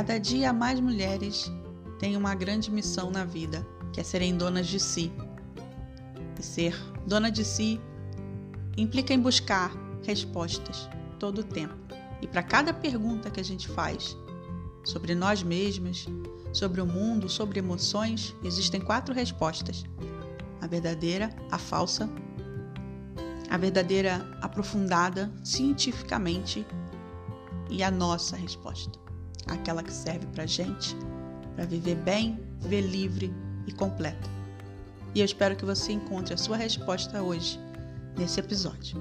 Cada dia mais mulheres têm uma grande missão na vida, que é serem donas de si. E ser dona de si implica em buscar respostas todo o tempo. E para cada pergunta que a gente faz sobre nós mesmas, sobre o mundo, sobre emoções, existem quatro respostas: a verdadeira, a falsa, a verdadeira aprofundada cientificamente e a nossa resposta, aquela que serve para gente, para viver bem, viver livre e completo. E eu espero que você encontre a sua resposta hoje nesse episódio.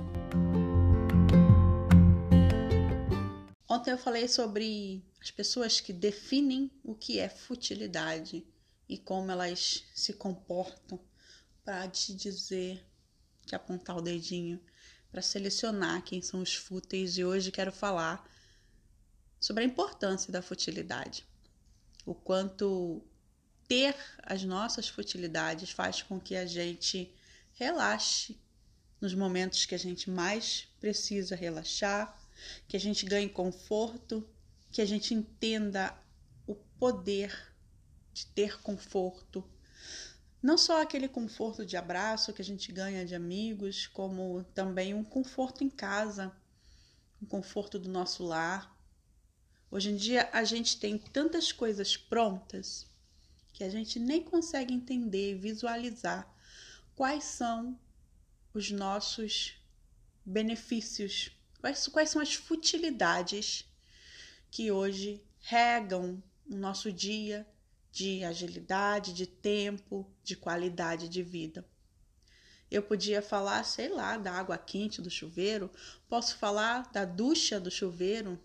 Ontem eu falei sobre as pessoas que definem o que é futilidade e como elas se comportam para te dizer, te apontar o dedinho, para selecionar quem são os fúteis. E hoje quero falar sobre a importância da futilidade. O quanto ter as nossas futilidades faz com que a gente relaxe nos momentos que a gente mais precisa relaxar, que a gente ganhe conforto, que a gente entenda o poder de ter conforto. Não só aquele conforto de abraço que a gente ganha de amigos, como também um conforto em casa, um conforto do nosso lar. Hoje em dia a gente tem tantas coisas prontas que a gente nem consegue entender, visualizar quais são os nossos benefícios, quais, quais são as futilidades que hoje regam o nosso dia de agilidade, de tempo, de qualidade de vida. Eu podia falar, sei lá, da água quente do chuveiro, posso falar da ducha do chuveiro,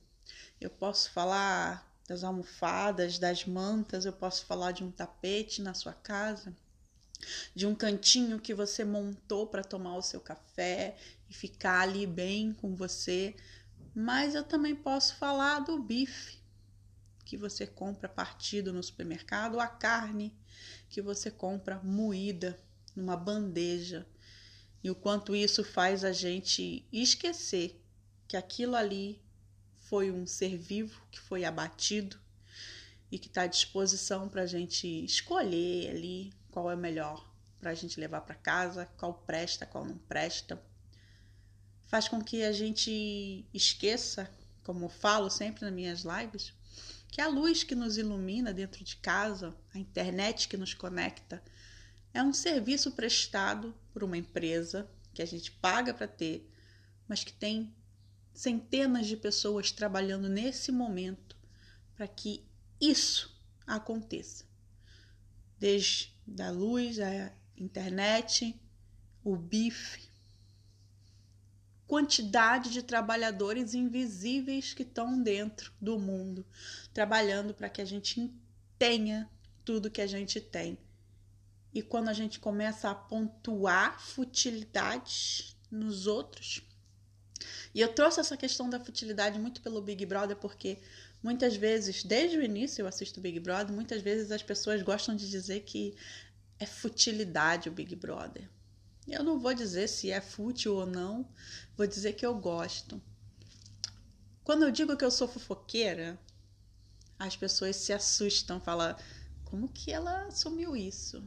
eu posso falar das almofadas, das mantas, eu posso falar de um tapete na sua casa, de um cantinho que você montou para tomar o seu café e ficar ali bem com você, mas eu também posso falar do bife que você compra partido no supermercado, a carne que você compra moída numa bandeja. E o quanto isso faz a gente esquecer que aquilo ali foi um ser vivo que foi abatido e que está à disposição para a gente escolher ali qual é melhor para a gente levar para casa, qual presta, qual não presta. Faz com que a gente esqueça, como falo sempre nas minhas lives, que a luz que nos ilumina dentro de casa, a internet que nos conecta, é um serviço prestado por uma empresa que a gente paga para ter, mas que tem centenas de pessoas trabalhando nesse momento para que isso aconteça. Desde a luz, a internet, o bife, quantidade de trabalhadores invisíveis que estão dentro do mundo, trabalhando para que a gente tenha tudo que a gente tem. E quando a gente começa a pontuar futilidades nos outros, e eu trouxe essa questão da futilidade muito pelo Big Brother, porque muitas vezes, desde o início eu assisto Big Brother, muitas vezes as pessoas gostam de dizer que é futilidade o Big Brother. Eu não vou dizer se é fútil ou não, vou dizer que eu gosto. Quando eu digo que eu sou fofoqueira, as pessoas se assustam, falam: como que ela assumiu isso?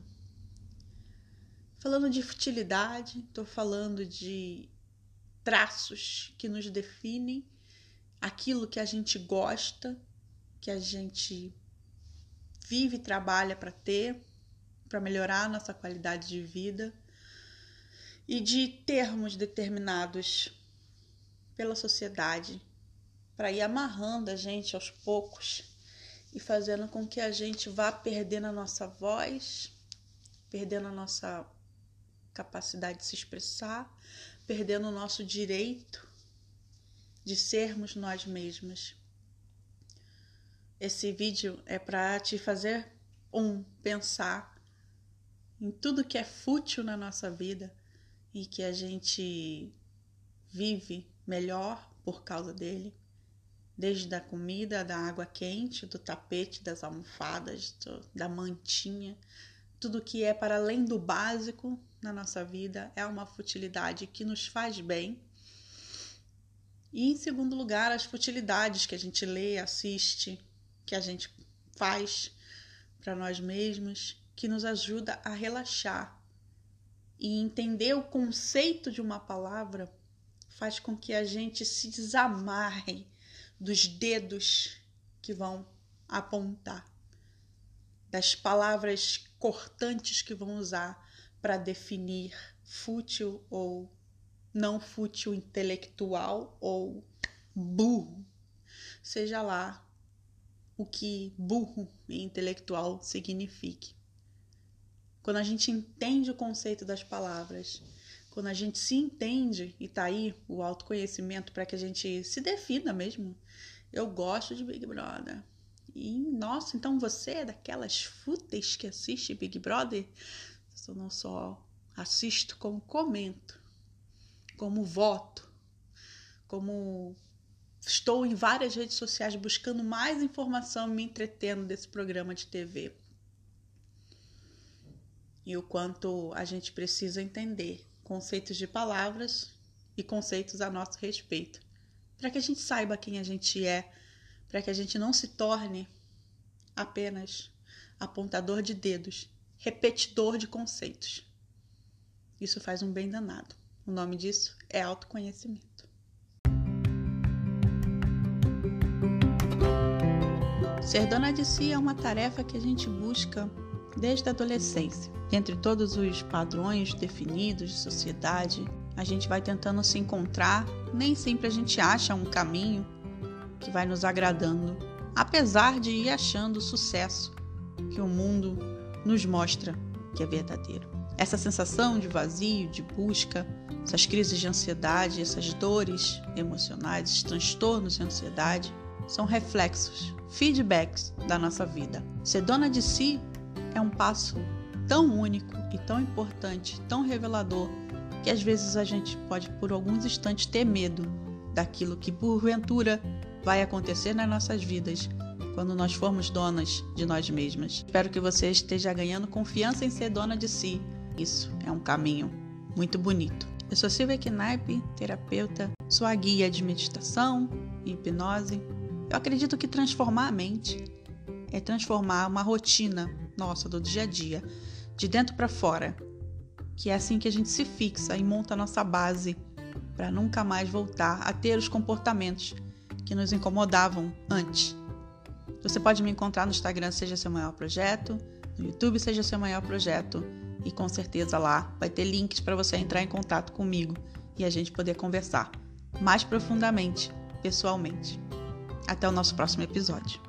Falando de futilidade, estou falando de traços que nos definem, aquilo que a gente gosta, que a gente vive e trabalha para ter, para melhorar a nossa qualidade de vida e de termos determinados pela sociedade para ir amarrando a gente aos poucos e fazendo com que a gente vá perdendo a nossa voz, perdendo a nossa capacidade de se expressar, perdendo o nosso direito de sermos nós mesmas. Esse vídeo é para te fazer um pensar em tudo que é fútil na nossa vida e que a gente vive melhor por causa dele, desde a comida, da água quente, do tapete, das almofadas, do, da mantinha, tudo que é para além do básico na nossa vida é uma futilidade que nos faz bem. E em segundo lugar, as futilidades que a gente lê, assiste, que a gente faz para nós mesmos, que nos ajuda a relaxar e entender o conceito de uma palavra faz com que a gente se desamarre dos dedos que vão apontar, das palavras cortantes que vão usar para definir fútil ou não fútil intelectual ou burro, seja lá o que burro e intelectual signifique. Quando a gente entende o conceito das palavras, quando a gente se entende, e tá aí o autoconhecimento para que a gente se defina mesmo. Eu gosto de Big Brother. E, nossa, então você é daquelas fúteis que assiste Big Brother? Eu não só assisto, como comento, como voto, como estou em várias redes sociais buscando mais informação me entretendo desse programa de TV. E o quanto a gente precisa entender conceitos de palavras e conceitos a nosso respeito, para que a gente saiba quem a gente é, para que a gente não se torne apenas apontador de dedos, repetidor de conceitos. Isso faz um bem danado. O nome disso é autoconhecimento. Ser dona de si é uma tarefa que a gente busca desde a adolescência. Entre todos os padrões definidos de sociedade, a gente vai tentando se encontrar, nem sempre a gente acha um caminho que vai nos agradando, apesar de ir achando o sucesso que o mundo nos mostra que é verdadeiro. Essa sensação de vazio, de busca, essas crises de ansiedade, essas dores emocionais, esses transtornos de ansiedade, são reflexos, feedbacks da nossa vida. Ser dona de si é um passo tão único e tão importante, tão revelador, que às vezes a gente pode por alguns instantes ter medo daquilo que porventura vai acontecer nas nossas vidas quando nós formos donas de nós mesmas. Espero que você esteja ganhando confiança em ser dona de si. Isso é um caminho muito bonito. Eu sou Silvia Knaip, terapeuta, sua guia de meditação e hipnose. Eu acredito que transformar a mente é transformar uma rotina nossa do dia a dia, de dentro para fora. Que é assim que a gente se fixa e monta a nossa base para nunca mais voltar a ter os comportamentos que nos incomodavam antes. Você pode me encontrar no Instagram, seja seu maior projeto, no YouTube, seja seu maior projeto, e com certeza lá vai ter links para você entrar em contato comigo e a gente poder conversar mais profundamente, pessoalmente. Até o nosso próximo episódio.